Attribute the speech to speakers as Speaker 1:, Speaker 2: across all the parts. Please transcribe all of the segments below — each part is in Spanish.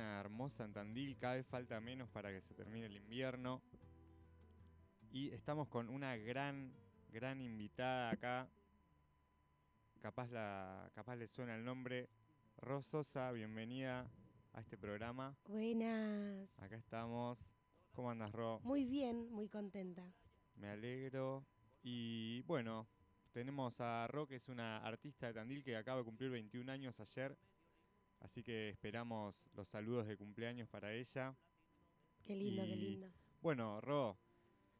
Speaker 1: hermosa en Tandil, cada vez falta menos para que se termine el invierno. Y estamos con una gran, gran invitada acá. Capaz, la, capaz le suena el nombre. Rososa, bienvenida a este programa.
Speaker 2: Buenas.
Speaker 1: Acá estamos. ¿Cómo andas, Ro?
Speaker 2: Muy bien, muy contenta.
Speaker 1: Me alegro. Y bueno, tenemos a Ro, que es una artista de Tandil que acaba de cumplir 21 años ayer. Así que esperamos los saludos de cumpleaños para ella.
Speaker 2: Qué lindo, qué lindo.
Speaker 1: Bueno, Ro,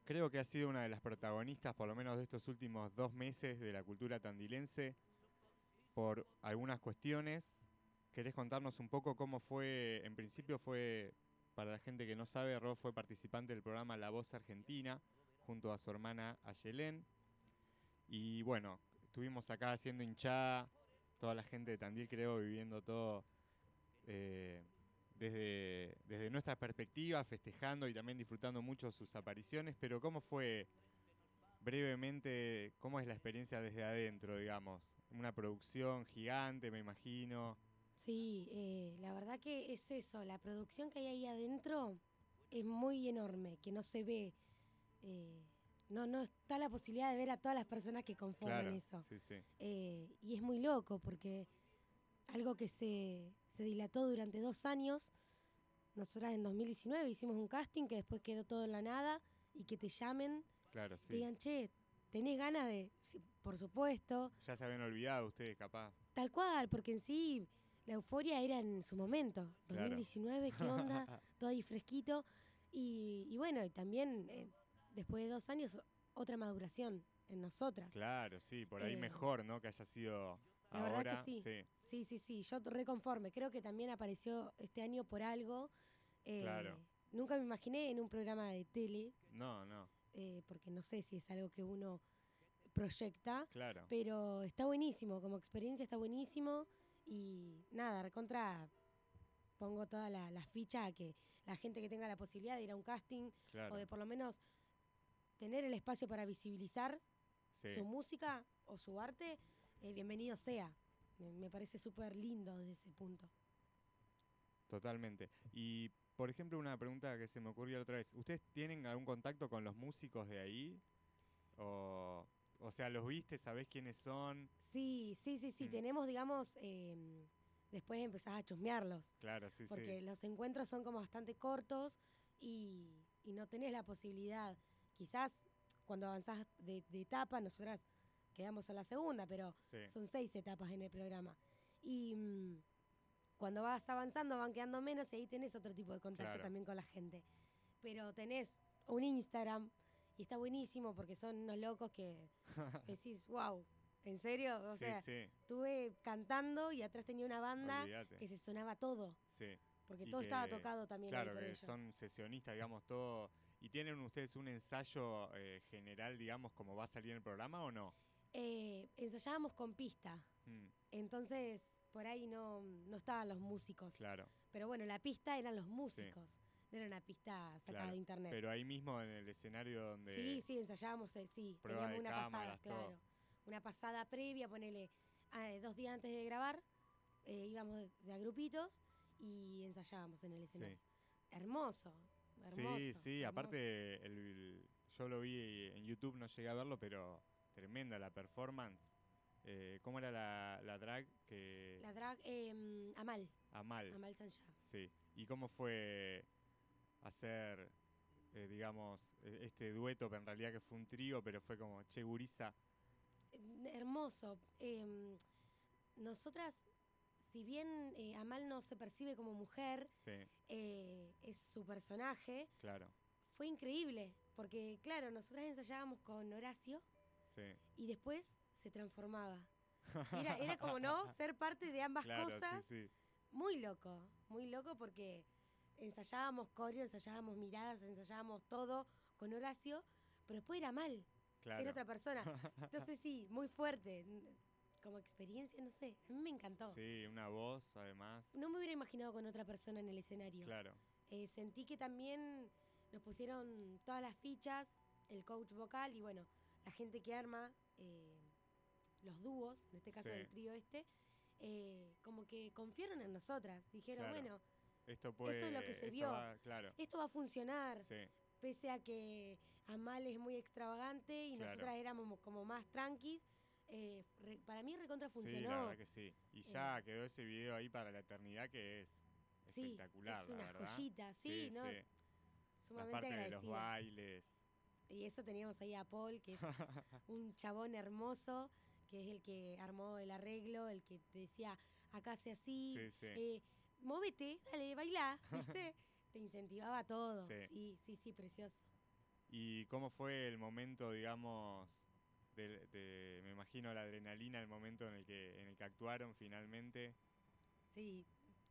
Speaker 1: creo que ha sido una de las protagonistas, por lo menos de estos últimos dos meses, de la cultura tandilense, por algunas cuestiones. ¿Querés contarnos un poco cómo fue? En principio fue, para la gente que no sabe, Ro fue participante del programa La Voz Argentina, junto a su hermana Ayelén. Y bueno, estuvimos acá haciendo hinchada, toda la gente de Tandil creo viviendo todo eh, desde, desde nuestra perspectiva, festejando y también disfrutando mucho sus apariciones, pero ¿cómo fue brevemente, cómo es la experiencia desde adentro, digamos? Una producción gigante, me imagino.
Speaker 2: Sí, eh, la verdad que es eso, la producción que hay ahí adentro es muy enorme, que no se ve. eh, no, no está la posibilidad de ver a todas las personas que conforman
Speaker 1: Claro,
Speaker 2: eso.
Speaker 1: sí, sí.
Speaker 2: Eh, y es muy loco porque algo que se, se dilató durante dos años, nosotras en 2019 hicimos un casting que después quedó todo en la nada y que te llamen,
Speaker 1: Claro,
Speaker 2: te digan, che, ¿tenés ganas de...? Sí, por supuesto.
Speaker 1: Ya se habían olvidado ustedes, capaz.
Speaker 2: Tal cual, porque en sí la euforia era en su momento.
Speaker 1: Claro.
Speaker 2: 2019, ¿qué onda? Todo ahí fresquito. Y, y bueno, y también eh, después de dos años, otra maduración en nosotras.
Speaker 1: Claro, sí, por ahí
Speaker 2: Eh,
Speaker 1: mejor, ¿no? Que haya sido
Speaker 2: La
Speaker 1: ahora.
Speaker 2: verdad que sí. Sí, sí, sí, yo reconforme. Creo que también apareció este año por algo. Eh,
Speaker 1: Claro.
Speaker 2: Nunca me imaginé en un programa de tele,
Speaker 1: No, no,
Speaker 2: eh, porque no sé si es algo que uno proyecta.
Speaker 1: claro.
Speaker 2: Pero está buenísimo, como experiencia está buenísimo. Y nada, recontra pongo toda la, la ficha a que la gente que tenga la posibilidad de ir a un casting
Speaker 1: Claro.
Speaker 2: o de por lo menos tener el espacio para visibilizar
Speaker 1: Sí.
Speaker 2: su música o su arte, eh, bienvenido sea. Me, parece súper lindo desde ese punto.
Speaker 1: Totalmente. Y, por ejemplo, una pregunta que se me ocurrió otra vez. ¿Ustedes tienen algún contacto con los músicos de ahí? O, o sea, ¿los viste? ¿Sabés quiénes son?
Speaker 2: Sí, sí, sí, sí.
Speaker 1: Mm.
Speaker 2: Tenemos, digamos, eh, después empezás a chusmearlos.
Speaker 1: Claro, sí,
Speaker 2: porque
Speaker 1: sí.
Speaker 2: los encuentros son como bastante cortos y, y no tenés la posibilidad. Quizás cuando avanzás de, de etapa, nosotras quedamos a la segunda, pero
Speaker 1: Sí.
Speaker 2: son seis etapas en el programa. Y mm, cuando vas avanzando van quedando menos y ahí tenés otro tipo de contacto
Speaker 1: Claro.
Speaker 2: también con la gente. Pero tenés un Instagram y está buenísimo porque son unos locos que decís, wow, ¿en serio? O
Speaker 1: Sí,
Speaker 2: sea,
Speaker 1: sí.
Speaker 2: estuve cantando y atrás tenía una banda
Speaker 1: Olvídate.
Speaker 2: que se sonaba todo.
Speaker 1: Sí.
Speaker 2: Porque
Speaker 1: Y
Speaker 2: todo
Speaker 1: que-
Speaker 2: estaba tocado también ahí
Speaker 1: Claro,
Speaker 2: por
Speaker 1: que
Speaker 2: ellos.
Speaker 1: son sesionistas, digamos, todo. ¿Y tienen ustedes un ensayo eh, general, digamos, como va a salir en el programa o no?
Speaker 2: Eh, ensayábamos con pista.
Speaker 1: Mm,
Speaker 2: Entonces, por ahí no, no estaban los músicos.
Speaker 1: claro.
Speaker 2: Pero bueno, la pista eran los músicos. No era una pista sacada
Speaker 1: claro.
Speaker 2: de internet.
Speaker 1: Pero ahí mismo en el escenario donde.
Speaker 2: Sí, sí, ensayábamos, eh, sí. Teníamos una pasada,
Speaker 1: todo.
Speaker 2: claro. Una pasada previa, ponele eh, dos días antes de grabar, eh, íbamos de, de a grupitos y ensayábamos en el escenario. Hermoso, hermoso.
Speaker 1: Sí, sí,
Speaker 2: hermoso.
Speaker 1: aparte el- el- yo lo vi en YouTube, no llegué a verlo, pero tremenda la performance. Eh, ¿Cómo era la, la drag que
Speaker 2: La drag, eh, Amal,
Speaker 1: Amal?
Speaker 2: Amal Sanjá.
Speaker 1: Sí. ¿Y cómo fue hacer, eh, digamos, e- este dueto, que en realidad que fue un trío, pero fue como Che Gurisa?
Speaker 2: Eh, Hermoso. Eh, nosotras, si bien eh, Amal no se percibe como mujer,
Speaker 1: Sí,
Speaker 2: eh, es su personaje,
Speaker 1: claro.
Speaker 2: fue increíble. Porque, claro, nosotras ensayábamos con Horacio
Speaker 1: Sí.
Speaker 2: y después se transformaba. Era, era como, ¿no? Ser parte de ambas
Speaker 1: claro,
Speaker 2: cosas.
Speaker 1: sí, sí.
Speaker 2: Muy loco, muy loco porque ensayábamos coreo, ensayábamos miradas, ensayábamos todo con Horacio, pero después era mal.
Speaker 1: Claro.
Speaker 2: Era otra persona. Entonces sí, muy fuerte. Como experiencia, no sé, a mí me encantó.
Speaker 1: Sí, una voz además.
Speaker 2: No me hubiera imaginado con otra persona en el escenario.
Speaker 1: Claro.
Speaker 2: Eh, sentí que también nos pusieron todas las fichas, el coach vocal y bueno, la gente que arma eh, los dúos, en este caso
Speaker 1: Sí.
Speaker 2: del trío este, eh, como que confiaron en nosotras. Dijeron,
Speaker 1: Claro.
Speaker 2: bueno,
Speaker 1: esto puede...
Speaker 2: Eso es lo que se vio.
Speaker 1: va- claro,
Speaker 2: Esto va a funcionar,
Speaker 1: sí,
Speaker 2: pese a que Amal es muy extravagante y
Speaker 1: Claro.
Speaker 2: nosotras éramos mo- como más tranquis. Eh, re- para mí recontra
Speaker 1: sí, la
Speaker 2: funcionó.
Speaker 1: verdad que sí. Y ya quedó ese video ahí para la eternidad que es
Speaker 2: sí,
Speaker 1: espectacular,
Speaker 2: es
Speaker 1: la
Speaker 2: una
Speaker 1: verdad.
Speaker 2: joyita, sí, ¿no?
Speaker 1: sí. La
Speaker 2: Sumamente
Speaker 1: parte de los
Speaker 2: agradecida.
Speaker 1: bailes.
Speaker 2: Y eso teníamos ahí a Paul, que es un chabón hermoso, que es el que armó el arreglo, el que te decía, acá hace así,
Speaker 1: Sí, sí.
Speaker 2: eh, móvete, dale, bailá, ¿viste? te incentivaba todo.
Speaker 1: Sí.
Speaker 2: Sí, sí, sí, precioso.
Speaker 1: ¿Y cómo fue el momento, digamos, de, de- me imagino la adrenalina, el momento en el que, en el que actuaron finalmente?
Speaker 2: Sí,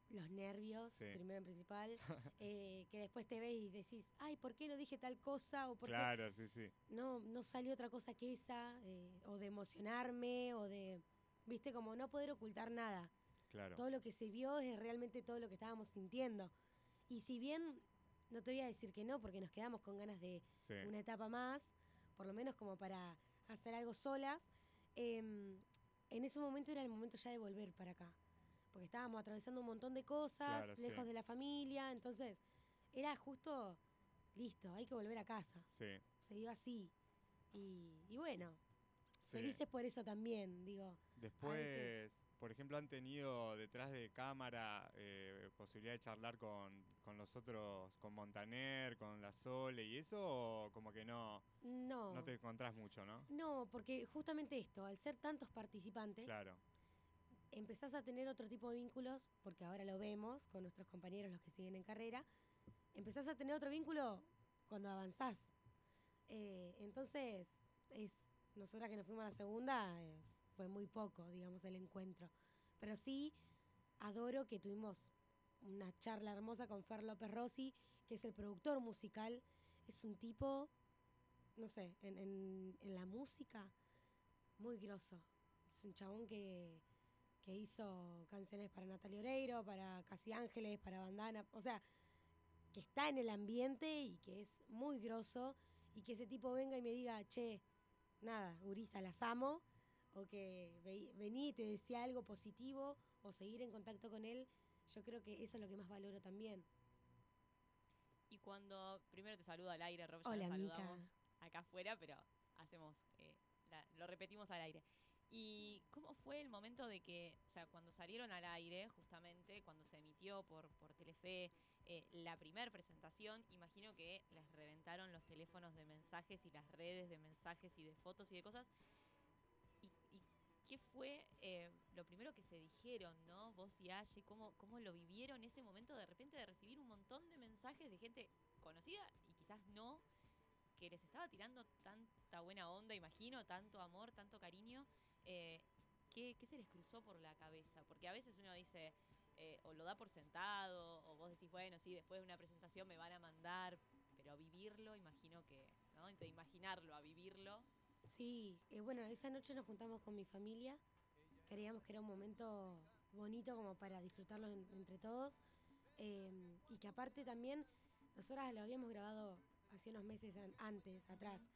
Speaker 2: los nervios,
Speaker 1: Sí.
Speaker 2: primero en principal, eh, que después te ves y decís, ay, ¿por qué no dije tal cosa? O por qué
Speaker 1: Claro, sí, sí.
Speaker 2: no, no salió otra cosa que esa, eh, o de emocionarme, o de, viste, como no poder ocultar nada.
Speaker 1: Claro.
Speaker 2: Todo lo que se vio es realmente todo lo que estábamos sintiendo. Y si bien, no te voy a decir que no, porque nos quedamos con ganas de
Speaker 1: Sí.
Speaker 2: una etapa más, por lo menos como para hacer algo solas, em, en ese momento era el momento ya de volver para acá. Porque estábamos atravesando un montón de cosas,
Speaker 1: Claro, sí.
Speaker 2: lejos de la familia, entonces era justo, listo, hay que volver a casa.
Speaker 1: Sí.
Speaker 2: Se dio así. Y, y bueno,
Speaker 1: sí.
Speaker 2: felices por eso también, digo.
Speaker 1: Después, por ejemplo, han tenido detrás de cámara eh, posibilidad de charlar con, con los otros, con Montaner, con La Sole y eso, o como que no,
Speaker 2: No.
Speaker 1: no te encontrás mucho, ¿no?
Speaker 2: No, porque justamente esto, al ser tantos participantes,
Speaker 1: Claro,
Speaker 2: empezás a tener otro tipo de vínculos, porque ahora lo vemos con nuestros compañeros, los que siguen en carrera, empezás a tener otro vínculo cuando avanzás. Eh, entonces, es nosotras que nos fuimos a la segunda, eh, fue muy poco, digamos, el encuentro. Pero sí, adoro que tuvimos una charla hermosa con Fer López Rossi, que es el productor musical. Es un tipo, no sé, en, en- la música, muy grosso. Es un chabón que, que hizo canciones para Natalia Oreiro, para Casi Ángeles, para Bandana. O sea, que está en el ambiente y que es muy grosso. Y que ese tipo venga y me diga, che, nada, Urisa, las amo. O que ve- vení y te decía algo positivo. O seguir en contacto con él. Yo creo que eso es lo que más valoro también.
Speaker 3: Y cuando primero te saluda al aire, Rob, ya
Speaker 2: Hola,
Speaker 3: saludamos acá afuera, pero hacemos, eh, la- lo repetimos al aire. ¿Y cómo fue el momento de que, o sea, cuando salieron al aire, justamente, cuando se emitió por, por Telefe eh, la primera presentación, imagino que les reventaron los teléfonos de mensajes y las redes de mensajes y de fotos y de cosas. ¿Y, y qué fue eh, lo primero que se dijeron, no? Vos y Aye, ¿cómo, ¿cómo lo vivieron ese momento de repente de recibir un montón de mensajes de gente conocida y quizás no, que les estaba tirando tanta buena onda, imagino, tanto amor, tanto cariño? Eh, ¿qué, qué se les cruzó por la cabeza? Porque a veces uno dice, eh, o lo da por sentado, o vos decís, bueno, sí, después de una presentación me van a mandar, pero vivirlo, imagino que, ¿no? De imaginarlo a vivirlo.
Speaker 2: Sí, eh, bueno, esa noche nos juntamos con mi familia. Creíamos que era un momento bonito como para disfrutarlo en- entre todos. eh, y que aparte también, nosotras lo habíamos grabado hace unos meses an- antes, atrás.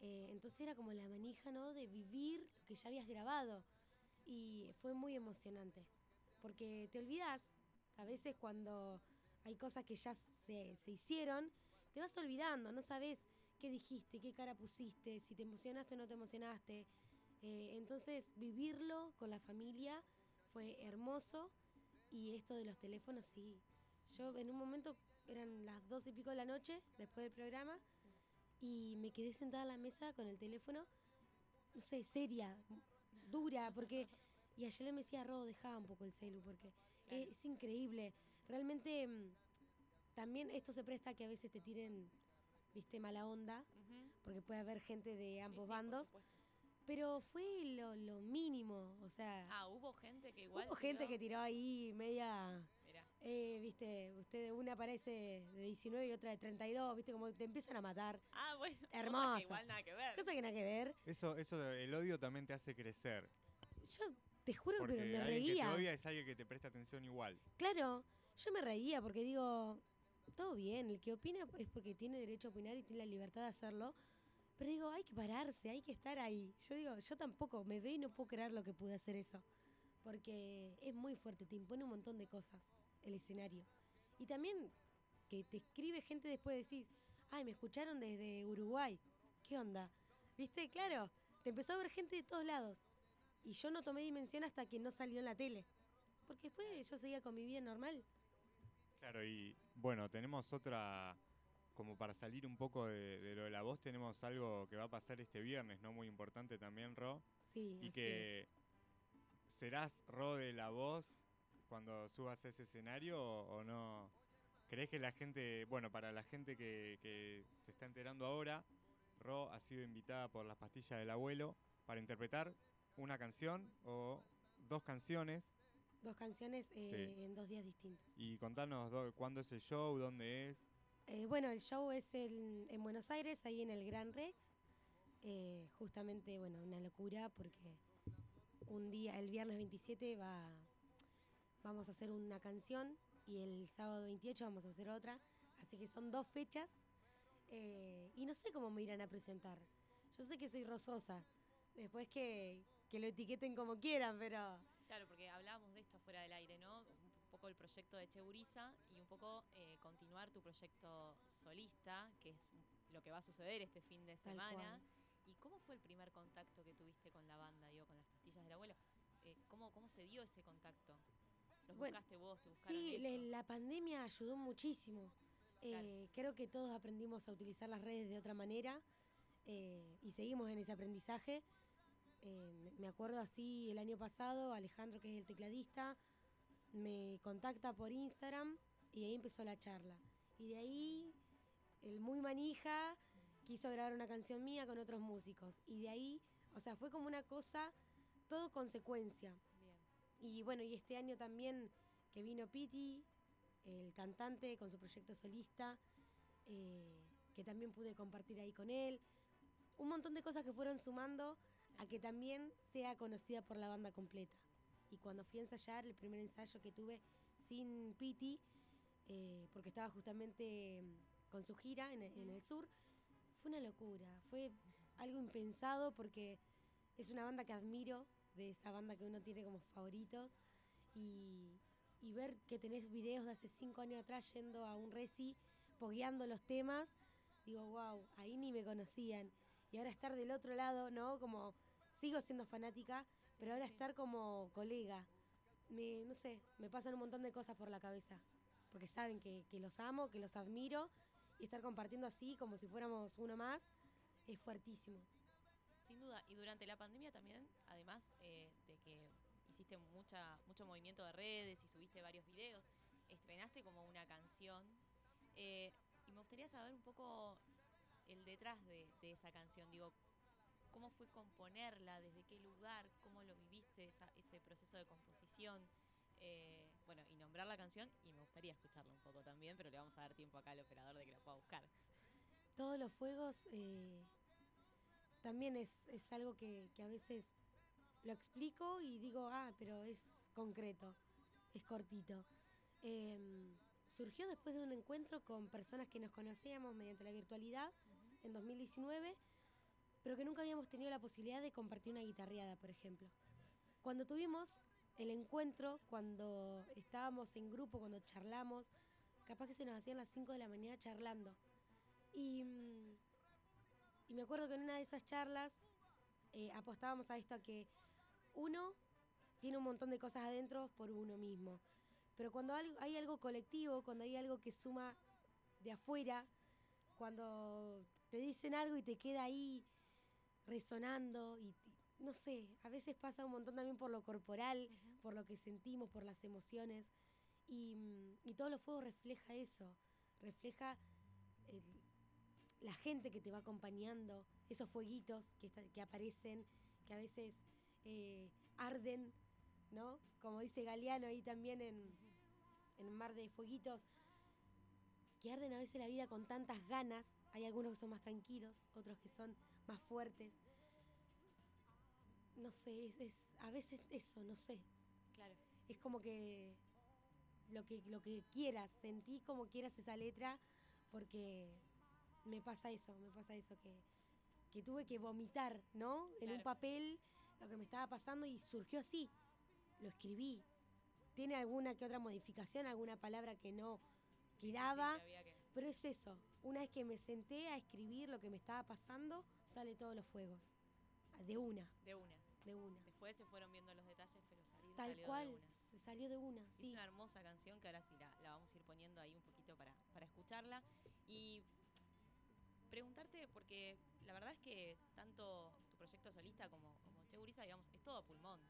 Speaker 2: Eh, entonces era como la manija, ¿no? De vivir lo que ya habías grabado. Y fue muy emocionante. Porque te olvidas, a veces cuando hay cosas que ya se, se hicieron, te vas olvidando, no sabes qué dijiste, qué cara pusiste, si te emocionaste o no te emocionaste. Eh, entonces, vivirlo con la familia fue hermoso. Y esto de los teléfonos, sí. Yo en un momento eran las dos y pico de la noche, después del programa, y me quedé sentada en la mesa con el teléfono, no sé, seria, dura, porque... Y ayer me decía, Ro, dejaba un poco el celu, porque
Speaker 3: Claro.
Speaker 2: es increíble. Realmente mm, también esto se presta a que a veces te tiren, viste, mala onda, porque puede haber gente de ambos
Speaker 3: sí,
Speaker 2: bandos, pero fue lo, lo mínimo, o sea,
Speaker 3: Ah, hubo gente que igual.
Speaker 2: hubo gente que tiró ahí media,
Speaker 3: Mirá.
Speaker 2: eh, viste, usted una parece de 19 y otra de 32, viste, como te empiezan a matar,
Speaker 3: Ah, bueno. cosas que
Speaker 2: Hermoso.
Speaker 3: igual nada que ver.
Speaker 2: cosa que nada que ver.
Speaker 1: Eso, eso, el odio también te hace crecer.
Speaker 2: Yo te juro
Speaker 1: Porque
Speaker 2: pero me
Speaker 1: alguien que te
Speaker 2: reía.
Speaker 1: odia es alguien que te presta atención igual.
Speaker 2: Claro, yo me reía porque digo, todo bien, el que opina es porque tiene derecho a opinar y tiene la libertad de hacerlo. Pero digo, hay que pararse, hay que estar ahí. Yo digo, yo tampoco me veo y no puedo creer lo que pude hacer eso. Porque es muy fuerte, te impone un montón de cosas el escenario. Y también que te escribe gente después decís, ay, me escucharon desde Uruguay. ¿Qué onda? ¿Viste? Claro, te empezó a ver gente de todos lados. Y yo no tomé dimensión hasta que no salió en la tele. Porque después yo seguía con mi vida normal.
Speaker 1: Claro, y bueno, tenemos otra, como para salir un poco de, lo de la voz, tenemos algo que va a pasar este viernes, ¿no? Muy importante también, Ro.
Speaker 2: Sí,
Speaker 1: y
Speaker 2: así
Speaker 1: que
Speaker 2: es.
Speaker 1: serás Ro de la voz cuando subas a ese escenario o, o no. ¿Crees que la gente, bueno, para la gente que, que se está enterando ahora, Ro ha sido invitada por las pastillas del abuelo para interpretar una canción o dos canciones
Speaker 2: Dos canciones eh,
Speaker 1: Sí.
Speaker 2: en dos días distintos.
Speaker 1: y contanos cuándo es el show, dónde es.
Speaker 2: Eh, bueno, el show es el- en Buenos Aires, ahí en el Gran Rex. Eh, justamente, bueno, una locura porque un día, el viernes 27 va, vamos a hacer una canción y el sábado 28 vamos a hacer otra. Así que son dos fechas eh, y no sé cómo me irán a presentar. Yo sé que soy rososa. Después que, que lo etiqueten como quieran, pero
Speaker 3: Claro, porque hablábamos fuera del aire, ¿no? Un poco el proyecto de Cheguriza y un poco eh, continuar tu proyecto solista, que es lo que va a suceder este fin de semana. ¿Y cómo fue el primer contacto que tuviste con la banda, digo, con las pastillas del abuelo? Eh, ¿cómo, ¿Cómo se dio ese contacto? ¿Los
Speaker 2: Bueno,
Speaker 3: buscaste vos? ¿Te buscaron
Speaker 2: Sí,
Speaker 3: ellos?
Speaker 2: la pandemia ayudó muchísimo.
Speaker 3: Claro.
Speaker 2: Eh, creo que todos aprendimos a utilizar las redes de otra manera eh, y seguimos en ese aprendizaje. Eh, me- acuerdo así el año pasado, Alejandro, que es el tecladista, me contacta por Instagram y ahí empezó la charla. Y de ahí, el muy manija quiso grabar una canción mía con otros músicos. Y de ahí, o sea, fue como una cosa, todo consecuencia.
Speaker 3: Bien.
Speaker 2: Y bueno, y este año también que vino Piti, el cantante con su proyecto solista, eh, que también pude compartir ahí con él. Un montón de cosas que fueron sumando a que también sea conocida por la banda completa. Y cuando fui a ensayar, el primer ensayo que tuve sin Piti, eh, porque estaba justamente mm, con su gira en, el sur, fue una locura. Fue algo impensado porque es una banda que admiro, de esa banda que uno tiene como favoritos. Y, y ver que tenés videos de hace cinco años atrás yendo a un reci, pogueando los temas, digo, wow, ahí ni me conocían. Y ahora estar del otro lado, ¿no? Como sigo siendo fanática, pero ahora
Speaker 3: sí.
Speaker 2: estar como colega. Me, no sé, me pasan un montón de cosas por la cabeza. Porque saben que, que los amo, que los admiro. Y estar compartiendo así, como si fuéramos uno más, es fuertísimo.
Speaker 3: Sin duda. Y durante la pandemia también, además eh, de que hiciste mucha, mucho movimiento de redes y subiste varios videos, estrenaste como una canción. eh, y me gustaría saber un poco el detrás de, de esa canción. Digo, ¿cómo fue componerla? ¿Desde qué lugar? ¿Cómo lo viviste esa- ese proceso de composición? Eh, bueno, y nombrar la canción, y me gustaría escucharla un poco también, pero le vamos a dar tiempo acá al operador de que la pueda buscar.
Speaker 2: Todos los fuegos eh, también es, es algo que, que a veces lo explico y digo, ah, pero es concreto, es cortito. Em, surgió después de un encuentro con personas que nos conocíamos mediante la virtualidad en 2019, pero que nunca habíamos tenido la posibilidad de compartir una guitarreada, por ejemplo. Cuando tuvimos el encuentro, cuando estábamos en grupo, cuando charlamos, capaz que se nos hacían las 5 de la mañana charlando. Y, mm, y me acuerdo que en una de esas charlas eh, apostábamos a esto, a que uno tiene un montón de cosas adentro por uno mismo. Pero cuando hay algo colectivo, cuando hay algo que suma de afuera, cuando te dicen algo y te queda ahí resonando y y no sé, a veces pasa un montón también por lo corporal, por lo que sentimos, por las emociones y, mm, y todo lo fuego refleja eso, refleja el- la gente que te va acompañando, esos fueguitos que, está- que aparecen, que a veces eh, arden, ¿no? Como dice Galeano ahí también en, en Mar de Fueguitos, que arden a veces la vida con tantas ganas. Hay algunos que son más tranquilos, otros que son más fuertes. No sé, es, es- a veces eso, no sé.
Speaker 3: Claro.
Speaker 2: Es como que lo que lo que quieras, sentí como quieras esa letra, porque me pasa eso, me pasa eso, que, que tuve que vomitar, ¿no? En un papel lo que me estaba pasando y surgió así. Lo escribí. Tiene alguna que otra modificación, alguna palabra que no, tiraba.
Speaker 3: Sí, que había que-
Speaker 2: Pero es eso, una vez que me senté a escribir lo que me estaba pasando, sale todos los fuegos. De una,
Speaker 3: de una.
Speaker 2: de una.
Speaker 3: Después se fueron viendo los detalles, pero salir
Speaker 2: Tal
Speaker 3: salió
Speaker 2: cual,
Speaker 3: de una.
Speaker 2: se salió de una,
Speaker 3: Es
Speaker 2: sí.
Speaker 3: una hermosa canción que ahora sí la, la vamos a ir poniendo ahí un poquito para, para escucharla. Y preguntarte, porque la verdad es que tanto tu proyecto solista como, como Che Gurisa, digamos, es todo pulmón,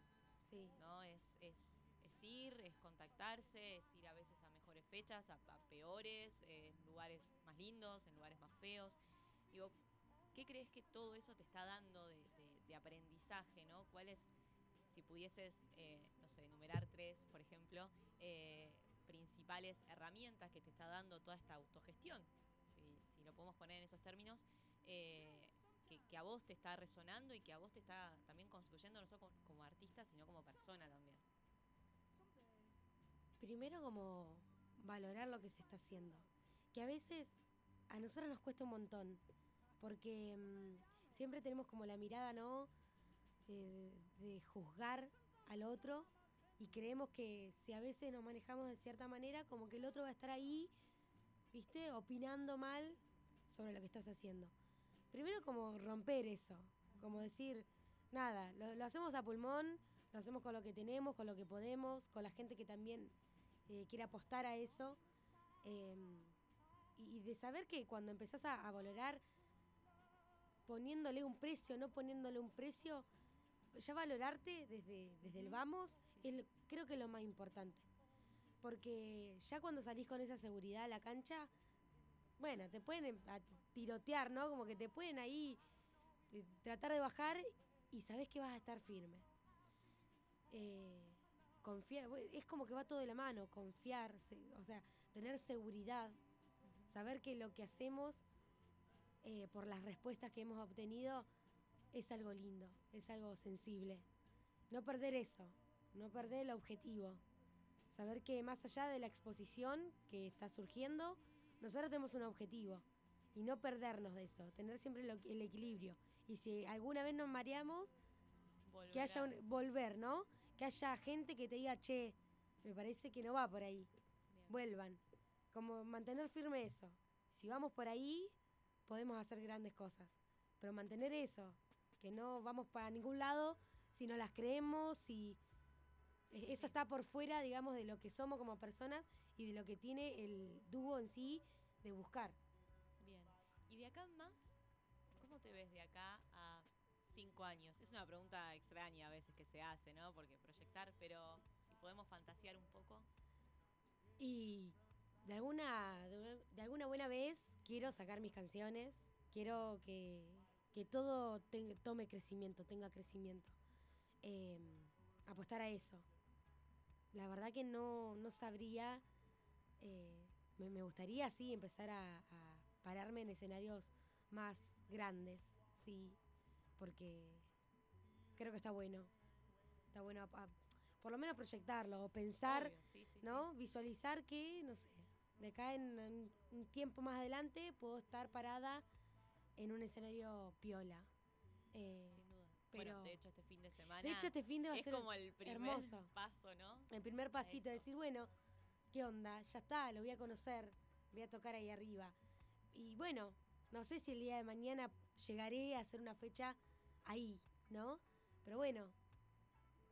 Speaker 2: Sí,
Speaker 3: ¿no? Es, es, es ir, es contactarse, es ir a veces a fechas, a, a peores, en lugares más lindos, en lugares más feos. Digo, ¿qué crees que todo eso te está dando de, de- de aprendizaje, ¿no? ¿Cuáles, si pudieses, eh, no sé, enumerar tres, por ejemplo, eh, principales herramientas que te está dando toda esta autogestión, si, si lo podemos poner en esos términos, eh, que, que a vos te está resonando y que a vos te está también construyendo no solo como, como artista, sino como persona también.
Speaker 2: primero como valorar lo que se está haciendo. Que a veces a nosotros nos cuesta un montón, porque mm, siempre tenemos como la mirada, ¿no? De juzgar al otro y creemos que si a veces nos manejamos de cierta manera, como que el otro va a estar ahí, ¿viste? Opinando mal sobre lo que estás haciendo. Primero como romper eso, como decir, nada, lo hacemos a pulmón, lo hacemos con lo que tenemos, con lo que podemos, con la gente que también eh, quiere apostar a eso. eh, y, y de saber que cuando empezás a, a valorar poniéndole un precio, no poniéndole un precio, ya valorarte desde, desde el vamos
Speaker 3: Sí,
Speaker 2: es creo que lo más importante. Porque ya cuando salís con esa seguridad a la cancha, bueno, te pueden em- tirotear, ¿no? Como que te pueden ahí eh, tratar de bajar y sabés que vas a estar firme. Eh, confiar, es como que va todo de la mano, confiar, se- o sea, tener seguridad, saber que lo que hacemos eh, por las respuestas que hemos obtenido es algo lindo, es algo sensible. No perder eso, no perder el objetivo. Saber que más allá de la exposición que está surgiendo, nosotros tenemos un objetivo y no perdernos de eso, tener siempre el equilibrio. Y si alguna vez nos mareamos,
Speaker 3: Volver
Speaker 2: que haya un, volver, ¿no? Que haya gente que te diga, che, me parece que no va por ahí,
Speaker 3: Bien.
Speaker 2: vuelvan. Como mantener firme eso. Si vamos por ahí, podemos hacer grandes cosas. Pero mantener eso, que no vamos para ningún lado si no las creemos, si e-
Speaker 3: Sí,
Speaker 2: eso
Speaker 3: sí.
Speaker 2: está por fuera, digamos, de lo que somos como personas y de lo que tiene el dúo en sí de buscar.
Speaker 3: Bien. ¿Y de acá más? ¿Cómo te ves de acá cinco años? Es una pregunta extraña a veces que se hace, ¿no? Porque proyectar, pero si podemos fantasear un poco.
Speaker 2: Y de alguna, alguna buena vez quiero sacar mis canciones, quiero que, que todo tome crecimiento, tenga crecimiento. Eh, apostar a eso. La verdad que no, no sabría, eh, me, me gustaría sí empezar a, a pararme en escenarios más grandes, sí, porque creo que está bueno. Está bueno a- a- por lo menos proyectarlo o pensar
Speaker 3: Obvio, sí, sí, sí.
Speaker 2: ¿no? Visualizar que, no sé, de acá en, en un tiempo más adelante puedo estar parada en un escenario piola. Eh,
Speaker 3: Sin duda.
Speaker 2: pero-
Speaker 3: bueno, de hecho, este fin de semana
Speaker 2: de hecho, este fin de va a ser
Speaker 3: como el primer
Speaker 2: hermoso.
Speaker 3: paso, ¿no?
Speaker 2: el primer pasito, de decir, bueno, ¿qué onda? Ya está, lo voy a conocer, voy a tocar ahí arriba. Y bueno, no sé si el día de mañana llegaré a hacer una fecha ahí, ¿no? Pero bueno,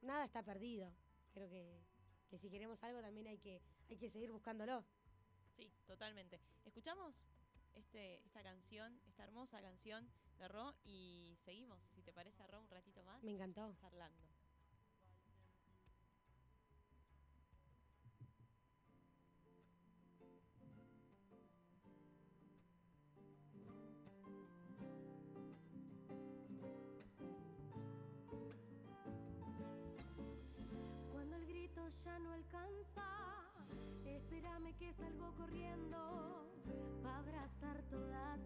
Speaker 2: nada está perdido. Creo que, que si queremos algo también hay que, hay que seguir buscándolo.
Speaker 3: Sí, totalmente. Escuchamos este, esta canción, esta hermosa canción de Ro y seguimos, si te parece, Ro, un ratito más
Speaker 2: Me encantó.
Speaker 3: charlando.
Speaker 4: Alcanza, espérame que salgo corriendo. Va a abrazar toda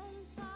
Speaker 4: alcanza. Espérame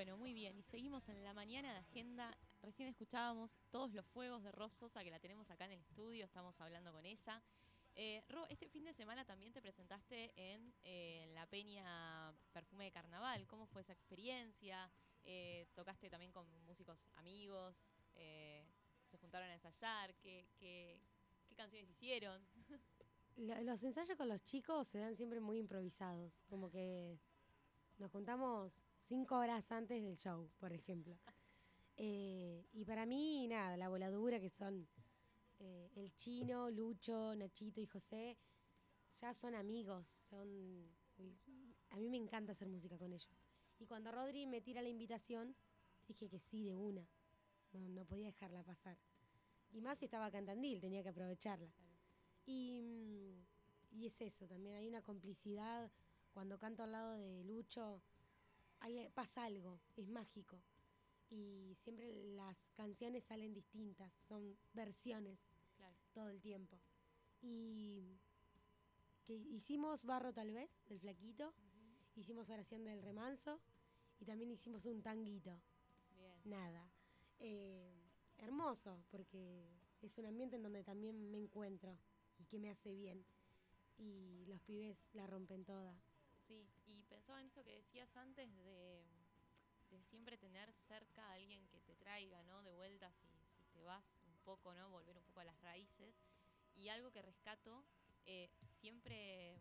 Speaker 3: Bueno, muy bien. Y seguimos en la mañana de agenda. Recién escuchábamos todos los fuegos de Rososa que la tenemos acá en el estudio. Estamos hablando con ella. Eh, Ro, este fin de semana también te presentaste en, eh, la Peña Perfume de Carnaval. ¿Cómo fue esa experiencia? Eh, tocaste también con músicos amigos. eh, se juntaron a ensayar. ¿Qué, qué, qué canciones hicieron?
Speaker 2: Lo- Los ensayos con los chicos se dan siempre muy improvisados, como que nos juntamos cinco horas antes del show, por ejemplo. Eh, y para mí, nada, la voladura que son eh, el chino, Lucho, Nachito y José, ya son amigos, son... A mí me encanta hacer música con ellos. Y cuando Rodri me tira la invitación, dije que sí, de una. No, podía dejarla pasar. Y más si estaba acá en Tandil, tenía que aprovecharla. Y, mm, y es eso, también hay una complicidad. Cuando canto al lado de Lucho, pasa algo, es mágico. Y siempre las canciones salen distintas, son versiones
Speaker 3: Claro.
Speaker 2: todo el tiempo. Y que hicimos Barro tal vez, del flaquito, hicimos oración del remanso y también hicimos un tanguito
Speaker 3: Bien.
Speaker 2: nada. Eh, hermoso, porque es un ambiente en donde también me encuentro y que me hace bien. Y los pibes la rompen toda.
Speaker 3: Sí, y pensaba en esto que decías antes de, siempre tener cerca a alguien que te traiga, ¿no? De vuelta si, te vas un poco, ¿no? Volver un poco a las raíces. Y algo que rescato, eh, siempre,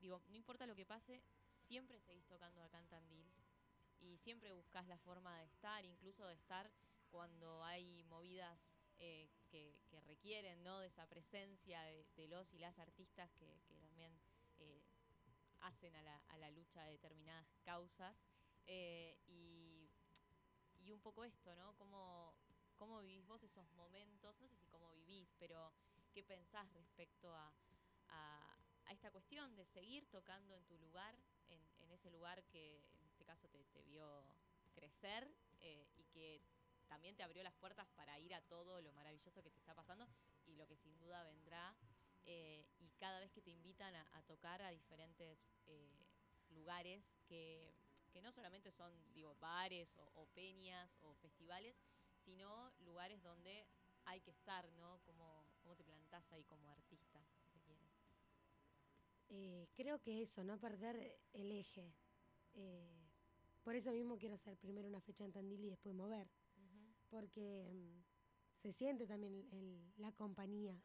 Speaker 3: digo, no importa lo que pase, siempre seguís tocando acá en. Y siempre buscas la forma de estar, incluso de estar cuando hay movidas eh, que, que requieren, ¿no? De esa presencia de, de los y las artistas que, que también... hacen a la, a la lucha de determinadas causas. eh, y, y un poco esto, ¿no? ¿Cómo, ¿Cómo vivís vos esos momentos? No sé si cómo vivís, pero ¿qué pensás respecto a, a, a esta cuestión de seguir tocando en tu lugar, en, en ese lugar que en este caso te, te vio crecer eh, y que también te abrió las puertas para ir a todo lo maravilloso que te está pasando y lo que sin duda vendrá eh, y cada vez que te invitan a, a a diferentes eh, lugares que, que no solamente son digo bares o, o peñas o festivales sino lugares donde hay que estar no cómo, cómo te plantás ahí como artista si se quiere
Speaker 2: eh, creo que eso, no perder el eje. Eh, por eso mismo quiero hacer primero una fecha en Tandil y después mover, porque mm, se siente también el- la compañía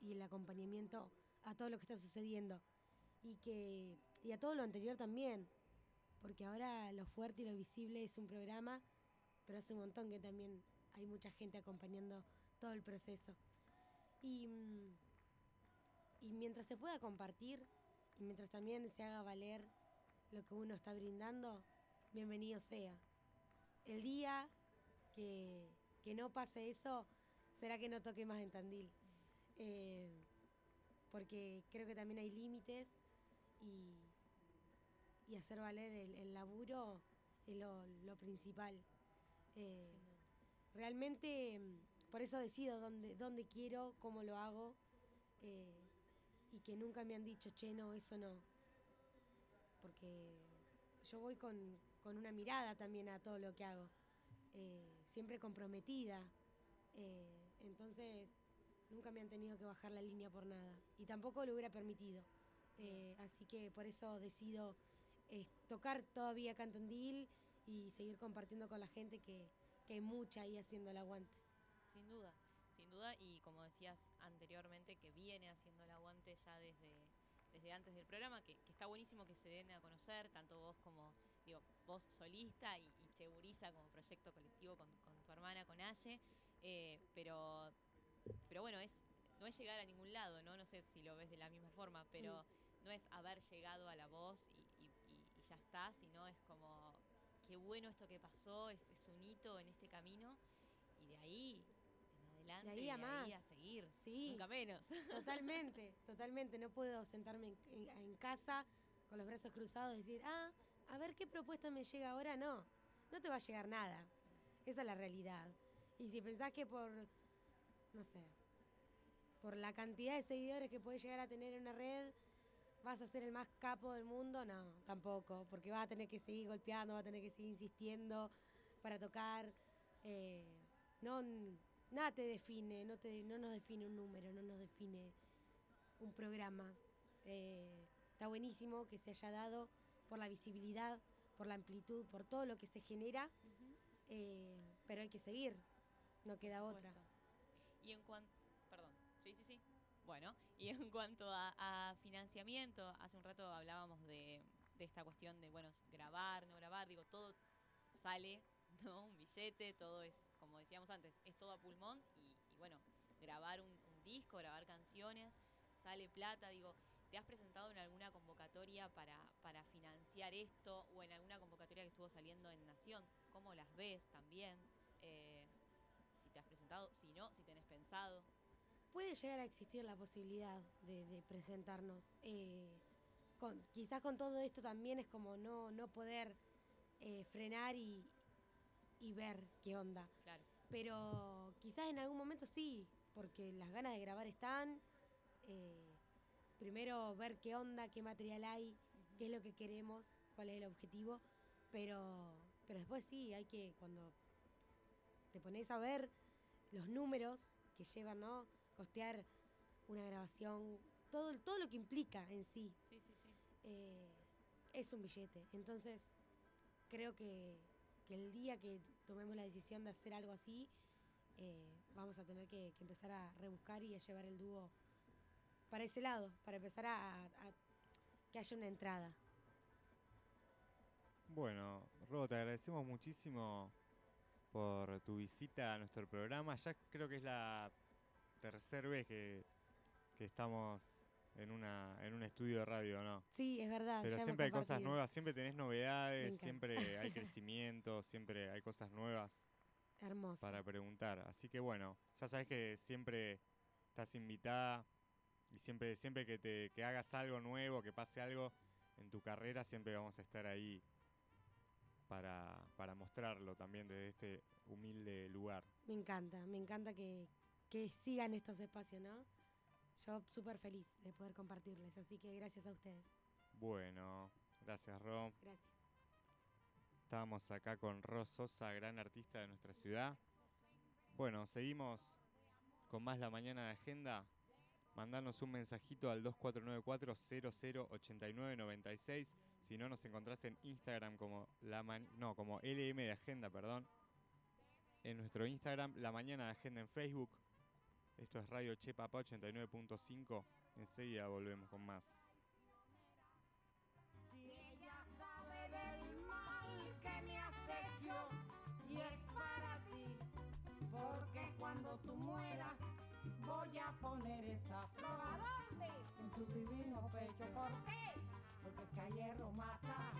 Speaker 2: y el acompañamiento a todo lo que está sucediendo y que y a todo lo anterior también, porque ahora lo fuerte y lo visible es un programa, pero hace un montón que también hay mucha gente acompañando todo el proceso. Y, mm, y mientras se pueda compartir y mientras también se haga valer lo que uno está brindando, bienvenido sea. El día que, que no pase eso, será que no toque más en Tandil. Eh, porque creo que también hay límites y, y hacer valer el, el laburo es lo, lo principal. Eh, realmente, mm, por eso decido dónde, dónde quiero, cómo lo hago, eh, y que nunca me han dicho, che, no, eso no. Porque yo voy con, con una mirada también a todo lo que hago, eh, siempre comprometida. eh, entonces, nunca me han tenido que bajar la línea por nada. Y tampoco lo hubiera permitido. Eh, así que por eso decido eh, tocar todavía Cantandil y seguir compartiendo con la gente que, que hay mucha ahí haciendo el aguante.
Speaker 3: Sin duda, sin duda, y como decías anteriormente, que viene haciendo el aguante ya desde, desde antes del programa, que, que está buenísimo que se den a conocer, tanto vos como, digo, vos solista y, y Cheburiza como proyecto colectivo con, con tu hermana, con Aye, eh, pero, pero bueno, es, no es llegar a ningún lado, ¿no? No sé si lo ves de la misma forma, pero no es haber llegado a la voz y, y- y- y ya está, sino es como, qué bueno esto que pasó, es, es un hito en este camino, y de ahí en adelante,
Speaker 2: ahí a más.
Speaker 3: a seguir,
Speaker 2: Sí.
Speaker 3: nunca menos.
Speaker 2: Totalmente, totalmente. No puedo sentarme en, en- en casa con los brazos cruzados y decir, ah, a ver qué propuesta me llega ahora. No, no te va a llegar nada. Esa es la realidad. Y si pensás que por, no sé, por la cantidad de seguidores que puedes llegar a tener en una red, vas a ser el más capo del mundo, no, tampoco. Porque vas a tener que seguir golpeando, vas a tener que seguir insistiendo para tocar. eh, no, nada te define, no, te, no nos define un número, no nos define un programa. Eh, está buenísimo que se haya dado por la visibilidad, por la amplitud, por todo lo que se genera, eh, pero hay que seguir, no queda otra.
Speaker 3: Y en cuanto, perdón, sí, sí, sí. Bueno, y en cuanto a, financiamiento, hace un rato hablábamos de, esta cuestión de, bueno, grabar, no grabar, digo, todo sale, ¿no? Un billete, todo es, como decíamos antes, es todo a pulmón y, y bueno, grabar un, un disco, grabar canciones, sale plata, digo, ¿te has presentado en alguna convocatoria para, para financiar esto o en alguna convocatoria que estuvo saliendo en Nación? ¿Cómo las ves también? Eh, si te has presentado, si no, si tenés pensado.
Speaker 2: Puede llegar a existir la posibilidad de, de presentarnos. eh, con, quizás con todo esto también es como no, no poder eh, frenar y, y ver qué onda.
Speaker 3: Claro.
Speaker 2: Pero quizás en algún momento sí, porque las ganas de grabar están. eh, primero ver qué onda, qué material hay, qué es lo que queremos, cuál es el objetivo. Pero, pero después sí, hay que, cuando te pones a ver los números que llevan, ¿no? Costear una grabación, todo, todo lo que implica en sí
Speaker 3: Sí, sí, sí.
Speaker 2: eh, es un billete. Entonces, creo que, que el día que tomemos la decisión de hacer algo así, eh, vamos a tener que, que empezar a rebuscar y a llevar el dúo para ese lado, para empezar a, a- que haya una entrada.
Speaker 1: Bueno, Robo, te agradecemos muchísimo por tu visita a nuestro programa. Ya creo que es la tercera vez que, que estamos en, una, en un estudio de radio, ¿no?
Speaker 2: Sí, es verdad.
Speaker 1: Pero
Speaker 2: ya
Speaker 1: siempre hay cosas nuevas, siempre tenés novedades, siempre hay crecimiento, siempre hay cosas nuevas
Speaker 2: Hermoso.
Speaker 1: para preguntar. Así que bueno, ya sabes que siempre estás invitada y siempre, siempre que te que hagas algo nuevo, que pase algo en tu carrera, siempre vamos a estar ahí para, para mostrarlo también desde este humilde lugar.
Speaker 2: Me encanta, me encanta que, que sigan estos espacios, ¿no? Yo súper feliz de poder compartirles, así que gracias a ustedes.
Speaker 1: Bueno, gracias Rom.
Speaker 2: Gracias.
Speaker 1: Estábamos acá con Ros Sosa, gran artista de nuestra ciudad. Bueno, seguimos con más la mañana de agenda. mandanos un mensajito al 2494-008996. Si no, nos encontrás en Instagram como, la man- no, como LM de Agenda, perdón. En nuestro Instagram, La Mañana de Agenda en Facebook. Esto es Radio Chepapa 89.5. Enseguida volvemos con más.
Speaker 5: Si ella sabe del mal que me acequió y es para ti, porque cuando tú mueras voy a poner esa flor ¿a dónde? En tu divino pecho, ¿por qué? Porque a hierro mata